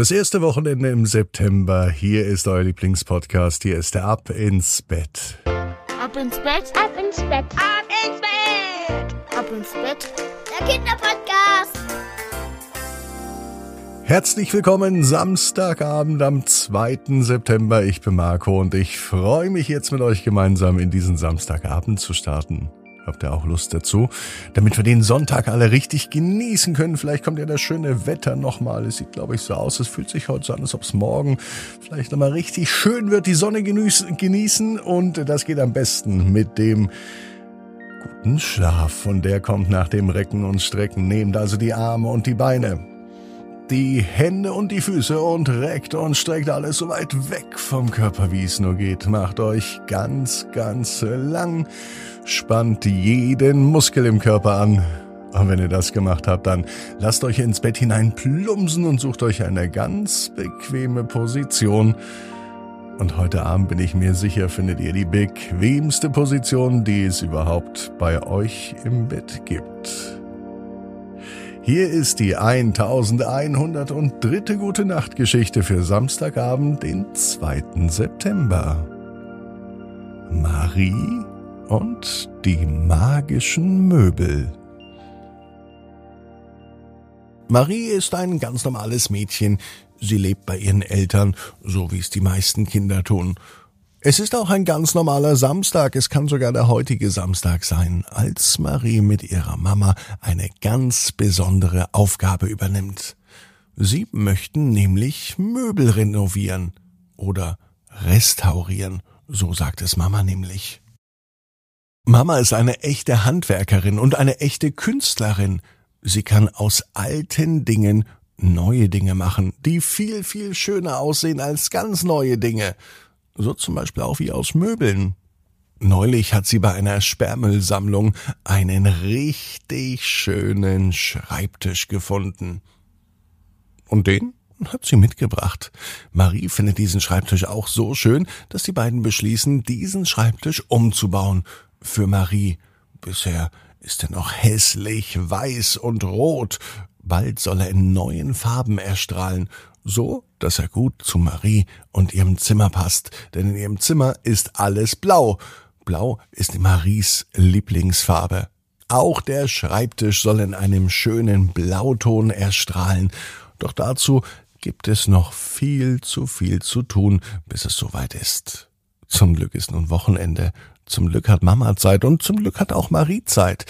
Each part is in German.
Das erste Wochenende im September. Hier ist euer Lieblingspodcast. Hier ist der Ab ins Bett. Ab ins Bett, ab ins Bett, ab ins Bett, ab ins Bett. Der Kinderpodcast. Herzlich willkommen Samstagabend am 2. September. Ich bin Marco und ich freue mich jetzt mit euch gemeinsam in diesen Samstagabend zu starten. Habt ihr auch Lust dazu? Damit wir den Sonntag alle richtig genießen können. Vielleicht kommt ja das schöne Wetter nochmal. Es sieht, glaube ich, so aus. Es fühlt sich heute so an, als ob es morgen vielleicht nochmal richtig schön wird. Die Sonne genießen. Und das geht am besten mit dem guten Schlaf. Und der kommt nach dem Recken und Strecken. Nehmt also die Arme und die Beine die Hände und die Füße und reckt und streckt alles so weit weg vom Körper, wie es nur geht. Macht euch ganz, ganz lang spannt jeden Muskel im Körper an. Und wenn ihr das gemacht habt, dann lasst euch ins Bett hinein plumpsen und sucht euch eine ganz bequeme Position. Und heute Abend bin ich mir sicher, findet ihr die bequemste Position, die es überhaupt bei euch im Bett gibt. Hier ist die 1103. Gute Nacht Geschichte für Samstagabend, den 2. September. Marie und die magischen Möbel. Marie ist ein ganz normales Mädchen. Sie lebt bei ihren Eltern, so wie es die meisten Kinder tun. Es ist auch ein ganz normaler Samstag, es kann sogar der heutige Samstag sein, als Marie mit ihrer Mama eine ganz besondere Aufgabe übernimmt. Sie möchten nämlich Möbel renovieren oder restaurieren, so sagt es Mama nämlich. Mama ist eine echte Handwerkerin und eine echte Künstlerin. Sie kann aus alten Dingen neue Dinge machen, die viel, viel schöner aussehen als ganz neue Dinge. So zum Beispiel auch wie aus Möbeln. Neulich hat sie bei einer Sperrmüllsammlung einen richtig schönen Schreibtisch gefunden. Und den hat sie mitgebracht. Marie findet diesen Schreibtisch auch so schön, dass die beiden beschließen, diesen Schreibtisch umzubauen für Marie. Bisher ist er noch hässlich, weiß und rot. Bald soll er in neuen Farben erstrahlen, so dass er gut zu Marie und ihrem Zimmer passt, denn in ihrem Zimmer ist alles blau. Blau ist Maries Lieblingsfarbe. Auch der Schreibtisch soll in einem schönen Blauton erstrahlen, doch dazu gibt es noch viel zu viel zu tun, bis es soweit ist. Zum Glück ist nun Wochenende, zum Glück hat Mama Zeit und zum Glück hat auch Marie Zeit.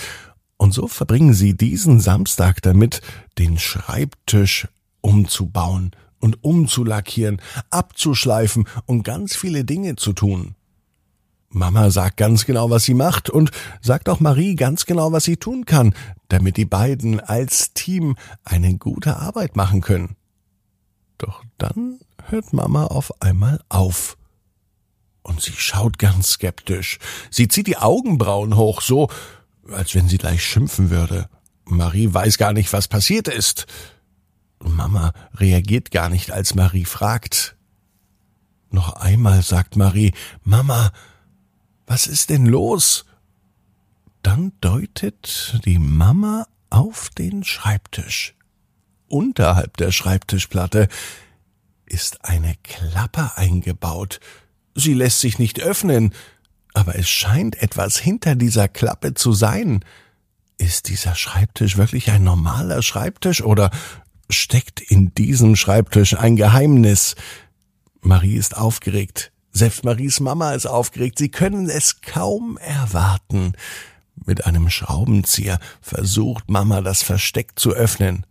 Und so verbringen sie diesen Samstag damit, den Schreibtisch umzubauen und umzulackieren, abzuschleifen und ganz viele Dinge zu tun. Mama sagt ganz genau, was sie macht und sagt auch Marie ganz genau, was sie tun kann, damit die beiden als Team eine gute Arbeit machen können. Doch dann hört Mama auf einmal auf. Und sie schaut ganz skeptisch. Sie zieht die Augenbrauen hoch, so, als wenn sie gleich schimpfen würde. Marie weiß gar nicht, was passiert ist. Mama reagiert gar nicht, als Marie fragt. Noch einmal sagt Marie, Mama, was ist denn los? Dann deutet die Mama auf den Schreibtisch. Unterhalb der Schreibtischplatte ist eine Klappe eingebaut, Sie lässt sich nicht öffnen, aber es scheint etwas hinter dieser Klappe zu sein. Ist dieser Schreibtisch wirklich ein normaler Schreibtisch oder steckt in diesem Schreibtisch ein Geheimnis? Marie ist aufgeregt. Selbst Maries Mama ist aufgeregt. Sie können es kaum erwarten. Mit einem Schraubenzieher versucht Mama das Versteck zu öffnen.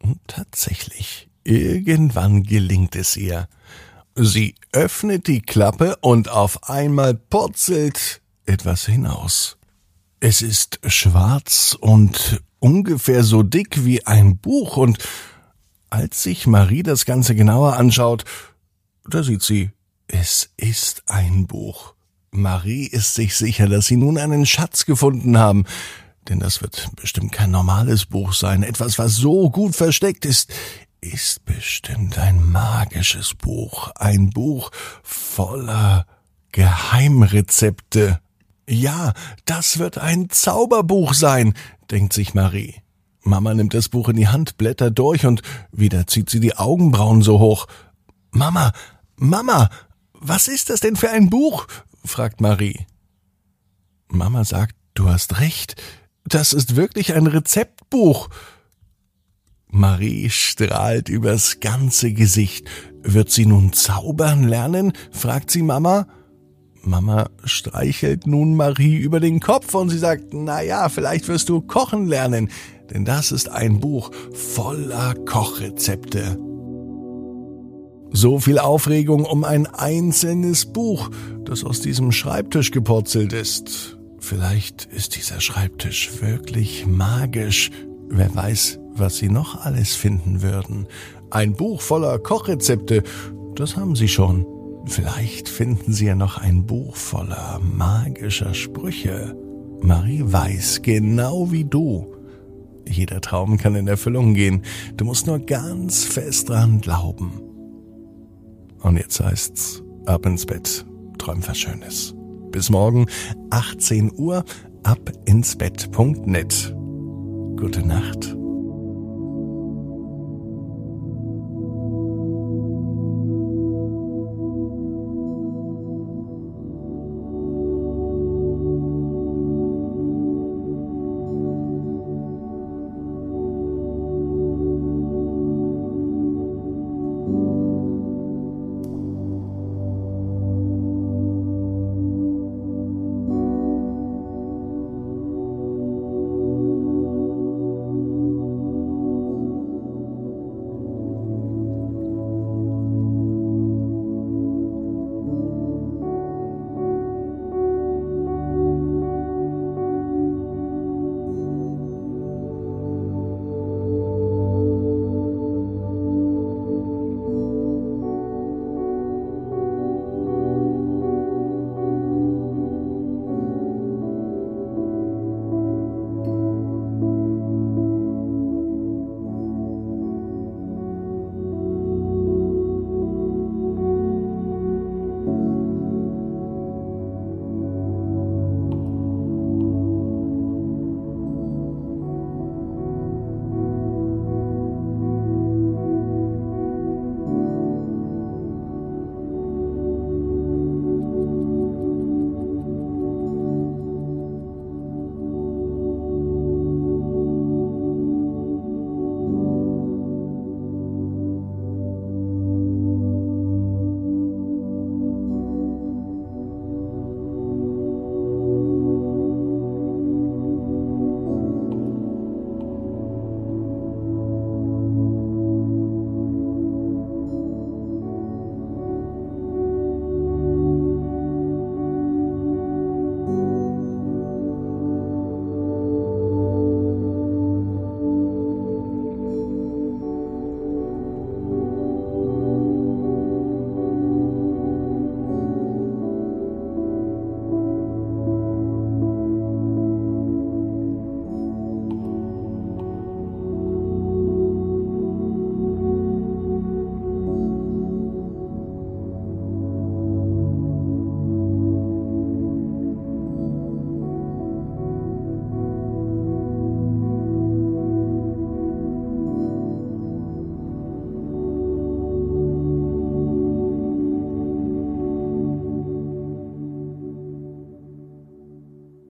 Und tatsächlich, irgendwann gelingt es ihr. Sie öffnet die Klappe und auf einmal purzelt etwas hinaus. Es ist schwarz und ungefähr so dick wie ein Buch und als sich Marie das Ganze genauer anschaut, da sieht sie, es ist ein Buch. Marie ist sich sicher, dass sie nun einen Schatz gefunden haben, denn das wird bestimmt kein normales Buch sein, etwas, was so gut versteckt ist ist bestimmt ein magisches Buch, ein Buch voller Geheimrezepte. Ja, das wird ein Zauberbuch sein, denkt sich Marie. Mama nimmt das Buch in die Hand, blättert durch und wieder zieht sie die Augenbrauen so hoch. Mama, Mama, was ist das denn für ein Buch? fragt Marie. Mama sagt, du hast recht, das ist wirklich ein Rezeptbuch. Marie strahlt übers ganze Gesicht. Wird sie nun zaubern lernen? fragt sie Mama. Mama streichelt nun Marie über den Kopf und sie sagt, na ja, vielleicht wirst du kochen lernen, denn das ist ein Buch voller Kochrezepte. So viel Aufregung um ein einzelnes Buch, das aus diesem Schreibtisch gepurzelt ist. Vielleicht ist dieser Schreibtisch wirklich magisch. Wer weiß, was Sie noch alles finden würden. Ein Buch voller Kochrezepte, das haben Sie schon. Vielleicht finden Sie ja noch ein Buch voller magischer Sprüche. Marie weiß, genau wie du. Jeder Traum kann in Erfüllung gehen. Du musst nur ganz fest dran glauben. Und jetzt heißt's, ab ins Bett, träum was Schönes. Bis morgen, 18 Uhr, ab ins Bett.net. Gute Nacht.